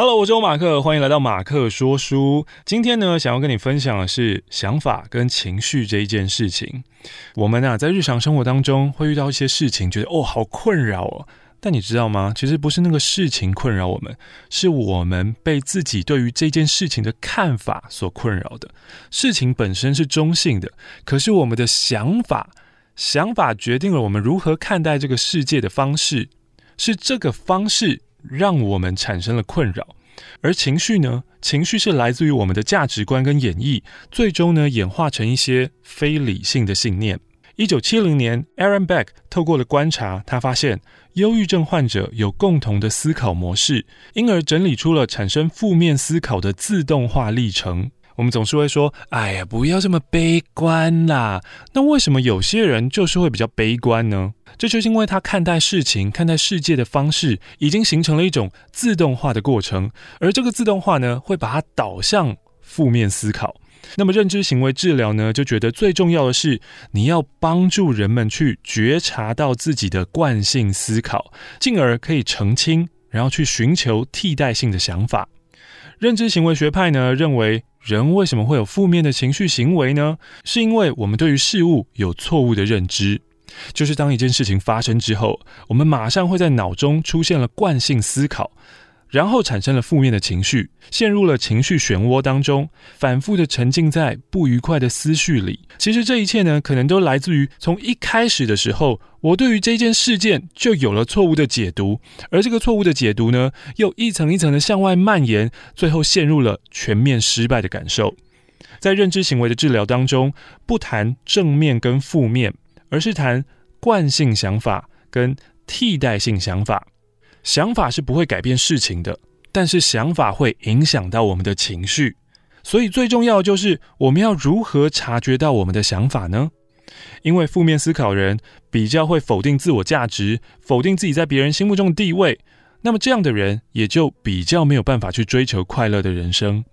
Hello，我是马克，欢迎来到马克说书。今天呢，想要跟你分享的是想法跟情绪这一件事情。我们啊，在日常生活当中会遇到一些事情，觉得哦，好困扰哦。但你知道吗？其实不是那个事情困扰我们，是我们被自己对于这件事情的看法所困扰的。事情本身是中性的，可是我们的想法，想法决定了我们如何看待这个世界的方式，是这个方式。让我们产生了困扰，而情绪呢？情绪是来自于我们的价值观跟演绎，最终呢演化成一些非理性的信念。一九七零年，Aaron Beck 透过了观察，他发现忧郁症患者有共同的思考模式，因而整理出了产生负面思考的自动化历程。我们总是会说：“哎呀，不要这么悲观啦。”那为什么有些人就是会比较悲观呢？这就是因为他看待事情、看待世界的方式已经形成了一种自动化的过程，而这个自动化呢，会把它导向负面思考。那么认知行为治疗呢，就觉得最重要的是，你要帮助人们去觉察到自己的惯性思考，进而可以澄清，然后去寻求替代性的想法。认知行为学派呢，认为，人为什么会有负面的情绪行为呢？是因为我们对于事物有错误的认知。就是当一件事情发生之后，我们马上会在脑中出现了惯性思考，然后产生了负面的情绪，陷入了情绪漩涡当中，反复的沉浸在不愉快的思绪里。其实这一切呢，可能都来自于从一开始的时候，我对于这件事件就有了错误的解读，而这个错误的解读呢，又一层一层的向外蔓延，最后陷入了全面失败的感受。在认知行为的治疗当中，不谈正面跟负面。而是谈惯性想法跟替代性想法。想法是不会改变事情的，但是想法会影响到我们的情绪。所以最重要就是我们要如何察觉到我们的想法呢？因为负面思考人比较会否定自我价值，否定自己在别人心目中的地位。那么这样的人也就比较没有办法去追求快乐的人生。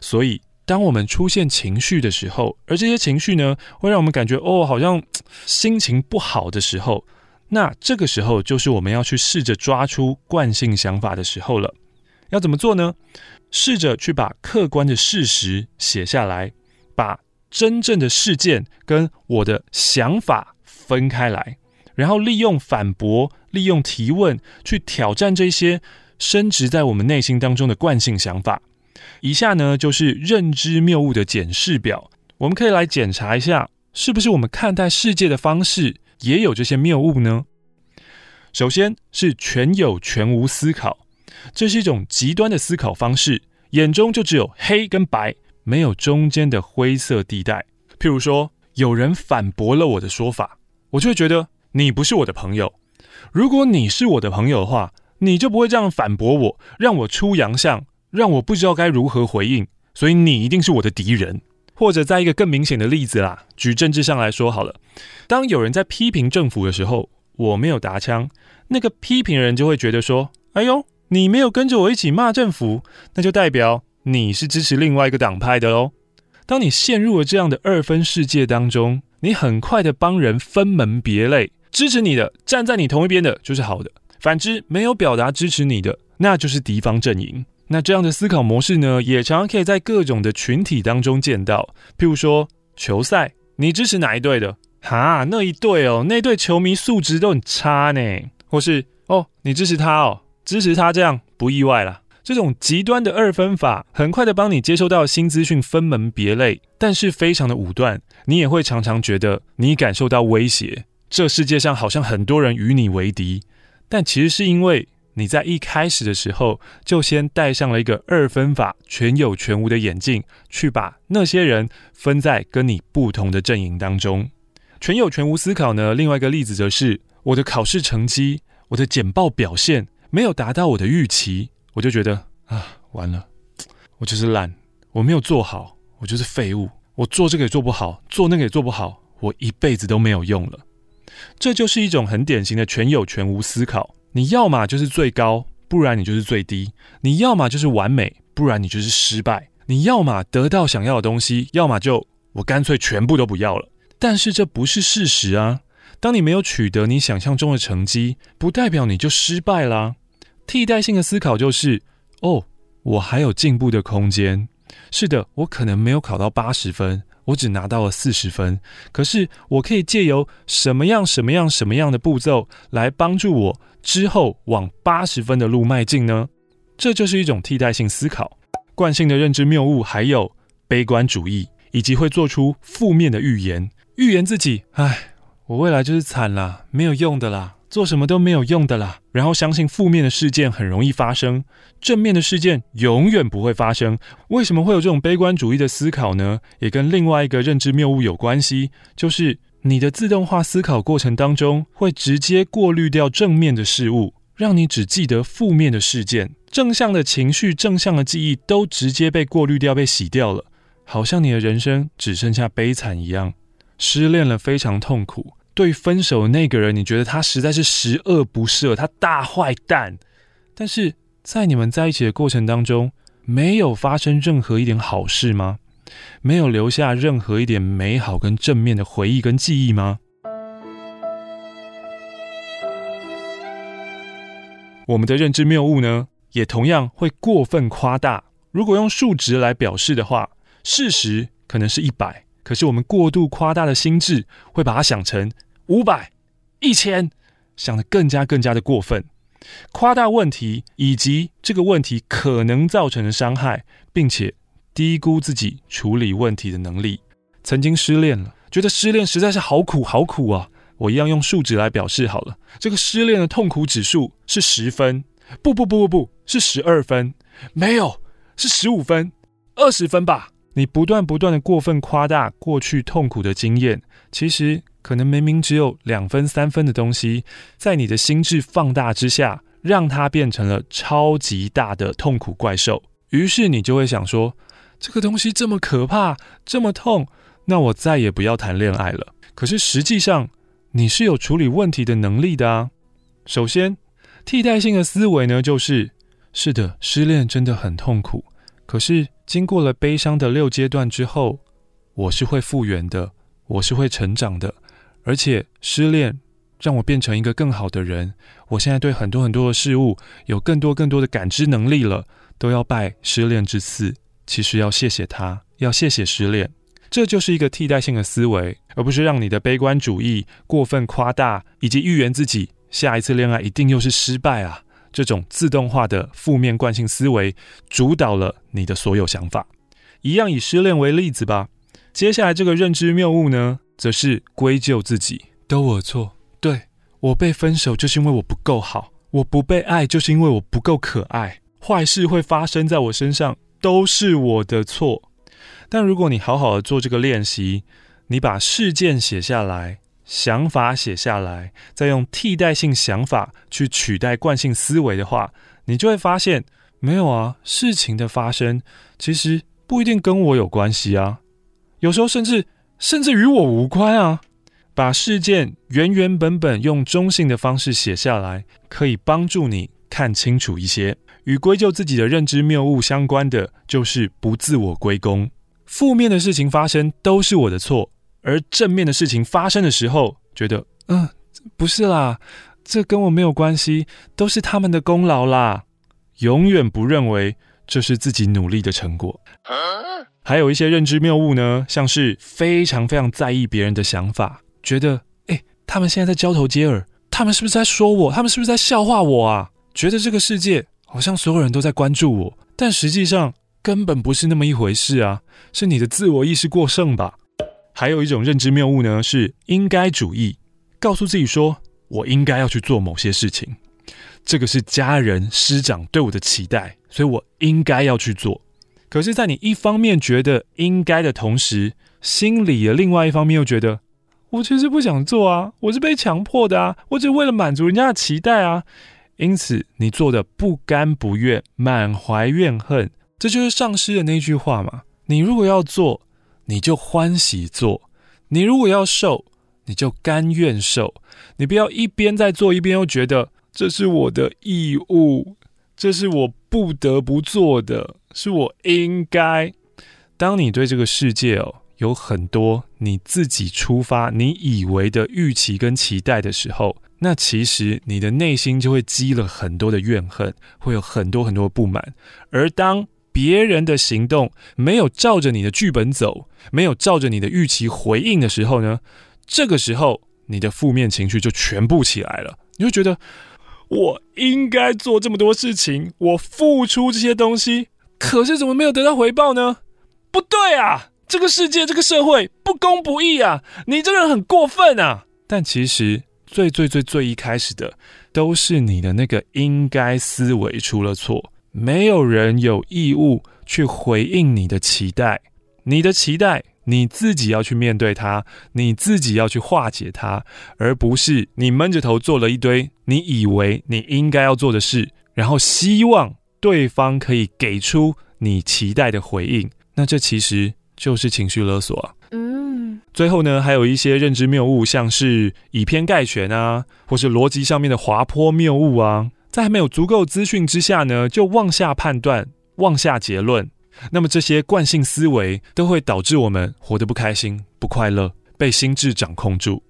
所以。当我们出现情绪的时候，而这些情绪呢，会让我们感觉哦，好像心情不好的时候，那这个时候就是我们要去试着抓出惯性想法的时候了。要怎么做呢？试着去把客观的事实写下来，把真正的事件跟我的想法分开来，然后利用反驳、利用提问去挑战这些深植在我们内心当中的惯性想法。以下呢，就是认知谬误的检视表，我们可以来检查一下，是不是我们看待世界的方式也有这些谬误呢？首先是全有全无思考，这是一种极端的思考方式，眼中就只有黑跟白，没有中间的灰色地带。譬如说，有人反驳了我的说法，我就会觉得你不是我的朋友。如果你是我的朋友的话，你就不会这样反驳我，让我出洋相。让我不知道该如何回应，所以你一定是我的敌人。或者在一个更明显的例子啦，举政治上来说好了，当有人在批评政府的时候，我没有答枪，那个批评人就会觉得说：“哎呦，你没有跟着我一起骂政府，那就代表你是支持另外一个党派的喽。”当你陷入了这样的二分世界当中，你很快的帮人分门别类，支持你的，站在你同一边的就是好的，反之没有表达支持你的，那就是敌方阵营。那这样的思考模式呢，也常常可以在各种的群体当中见到。譬如说球赛，你支持哪一队的？哈，那一队哦，那队球迷素质都很差呢。或是哦，你支持他哦，支持他这样不意外啦。这种极端的二分法，很快的帮你接收到新资讯，分门别类，但是非常的武断。你也会常常觉得你感受到威胁，这世界上好像很多人与你为敌，但其实是因为。你在一开始的时候就先戴上了一个二分法全有全无的眼镜，去把那些人分在跟你不同的阵营当中。全有全无思考呢？另外一个例子则是我的考试成绩、我的简报表现没有达到我的预期，我就觉得啊，完了，我就是烂，我没有做好，我就是废物，我做这个也做不好，做那个也做不好，我一辈子都没有用了。这就是一种很典型的全有全无思考。你要么就是最高，不然你就是最低；你要么就是完美，不然你就是失败；你要么得到想要的东西，要么就我干脆全部都不要了。但是这不是事实啊！当你没有取得你想象中的成绩，不代表你就失败啦。替代性的思考就是：哦，我还有进步的空间。是的，我可能没有考到八十分，我只拿到了四十分。可是我可以借由什么样、什么样、什么样的步骤来帮助我之后往八十分的路迈进呢？这就是一种替代性思考。惯性的认知谬误还有悲观主义，以及会做出负面的预言，预言自己：哎，我未来就是惨啦，没有用的啦。做什么都没有用的啦，然后相信负面的事件很容易发生，正面的事件永远不会发生。为什么会有这种悲观主义的思考呢？也跟另外一个认知谬误有关系，就是你的自动化思考过程当中会直接过滤掉正面的事物，让你只记得负面的事件，正向的情绪、正向的记忆都直接被过滤掉、被洗掉了，好像你的人生只剩下悲惨一样，失恋了非常痛苦。对分手那个人，你觉得他实在是十恶不赦，他大坏蛋。但是在你们在一起的过程当中，没有发生任何一点好事吗？没有留下任何一点美好跟正面的回忆跟记忆吗？我们的认知谬误呢，也同样会过分夸大。如果用数值来表示的话，事实可能是一百，可是我们过度夸大的心智会把它想成。五百、一千，想得更加更加的过分，夸大问题以及这个问题可能造成的伤害，并且低估自己处理问题的能力。曾经失恋了，觉得失恋实在是好苦好苦啊！我一样用数值来表示好了，这个失恋的痛苦指数是十分，不不不不不，是十二分，没有，是十五分，二十分吧？你不断不断的过分夸大过去痛苦的经验，其实。可能明明只有两分、三分的东西，在你的心智放大之下，让它变成了超级大的痛苦怪兽。于是你就会想说：这个东西这么可怕，这么痛，那我再也不要谈恋爱了。可是实际上，你是有处理问题的能力的啊。首先，替代性的思维呢，就是是的，失恋真的很痛苦。可是经过了悲伤的六阶段之后，我是会复原的，我是会成长的。而且失恋让我变成一个更好的人，我现在对很多很多的事物有更多更多的感知能力了，都要拜失恋之赐。其实要谢谢他，要谢谢失恋，这就是一个替代性的思维，而不是让你的悲观主义过分夸大，以及预言自己下一次恋爱一定又是失败啊，这种自动化的负面惯性思维主导了你的所有想法。一样以失恋为例子吧，接下来这个认知谬误呢，则是归咎自己，都我错。对，我被分手就是因为我不够好，我不被爱就是因为我不够可爱。坏事会发生在我身上，都是我的错。但如果你好好的做这个练习，你把事件写下来，想法写下来，再用替代性想法去取代惯性思维的话，你就会发现，没有啊，事情的发生其实不一定跟我有关系啊，有时候甚至。甚至与我无关啊！把事件原原本本用中性的方式写下来，可以帮助你看清楚一些。与归咎自己的认知谬误相关的，就是不自我归功。负面的事情发生都是我的错，而正面的事情发生的时候，觉得嗯，不是啦，这跟我没有关系，都是他们的功劳啦。永远不认为这是自己努力的成果。还有一些认知谬误呢，像是非常非常在意别人的想法，觉得诶，他们现在在交头接耳，他们是不是在说我？他们是不是在笑话我啊？觉得这个世界好像所有人都在关注我，但实际上根本不是那么一回事啊，是你的自我意识过剩吧？还有一种认知谬误呢，是应该主义，告诉自己说我应该要去做某些事情，这个是家人师长对我的期待，所以我应该要去做。可是，在你一方面觉得应该的同时，心里的另外一方面又觉得，我其实不想做啊，我是被强迫的啊，我只是为了满足人家的期待啊。因此，你做的不甘不愿，满怀怨恨，这就是上师的那句话嘛。你如果要做，你就欢喜做；你如果要受，你就甘愿受。你不要一边在做，一边又觉得这是我的义务，这是我不得不做的。是我应该。当你对这个世界哦有很多你自己出发、你以为的预期跟期待的时候，那其实你的内心就会积了很多的怨恨，会有很多很多的不满。而当别人的行动没有照着你的剧本走，没有照着你的预期回应的时候呢，这个时候你的负面情绪就全部起来了。你会觉得我应该做这么多事情，我付出这些东西，可是怎么没有得到回报呢？不对啊，这个世界，这个社会不公不义啊！你这个人很过分啊！但其实最最最最一开始的，都是你的那个应该思维出了错。没有人有义务去回应你的期待，你的期待你自己要去面对它，你自己要去化解它，而不是你闷着头做了一堆你以为你应该要做的事，然后希望对方可以给出你期待的回应。那这其实就是情绪勒索啊。嗯，最后呢，还有一些认知谬误，像是以偏概全啊，或是逻辑上面的滑坡谬误啊。在还没有足够资讯之下呢，就妄下判断、妄下结论，那么这些惯性思维都会导致我们活得不开心、不快乐，被心智掌控住。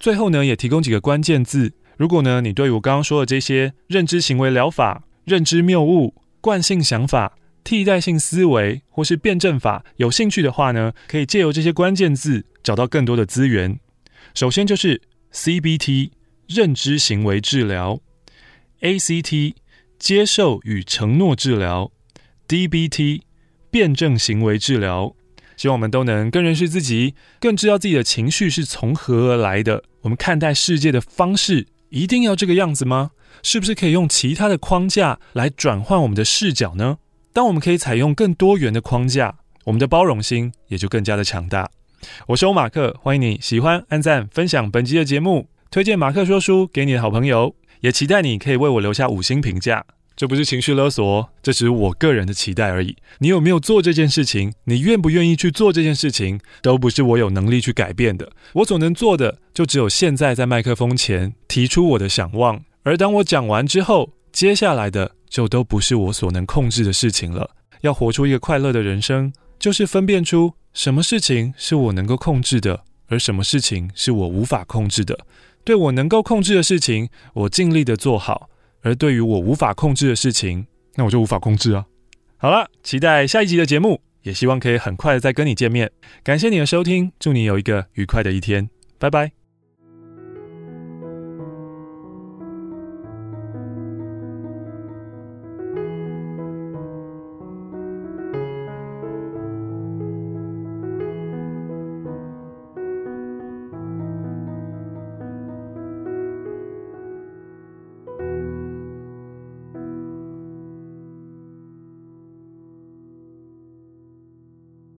最后呢，也提供几个关键字，如果呢你对我刚刚说的这些认知行为疗法、认知谬误、惯性想法、替代性思维或是辩证法有兴趣的话呢，可以借由这些关键字找到更多的资源。首先就是 CBT 认知行为治疗。ACT 接受与承诺治疗，DBT 辩证行为治疗，希望我们都能更认识自己，更知道自己的情绪是从何而来的。我们看待世界的方式一定要这个样子吗？是不是可以用其他的框架来转换我们的视角呢？当我们可以采用更多元的框架，我们的包容心也就更加的强大。我是欧马克，欢迎你喜欢、按赞、分享本集的节目，推荐马克说书给你的好朋友。也期待你可以为我留下五星评价，这不是情绪勒索，这只是我个人的期待而已。你有没有做这件事情？你愿不愿意去做这件事情？都不是我有能力去改变的。我所能做的，就只有现在在麦克风前提出我的想望。而当我讲完之后，接下来的就都不是我所能控制的事情了。要活出一个快乐的人生，就是分辨出什么事情是我能够控制的，而什么事情是我无法控制的。对我能够控制的事情，我尽力的做好；而对于我无法控制的事情，那我就无法控制啊。好了，期待下一集的节目，也希望可以很快的再跟你见面。感谢你的收听，祝你有一个愉快的一天，拜拜。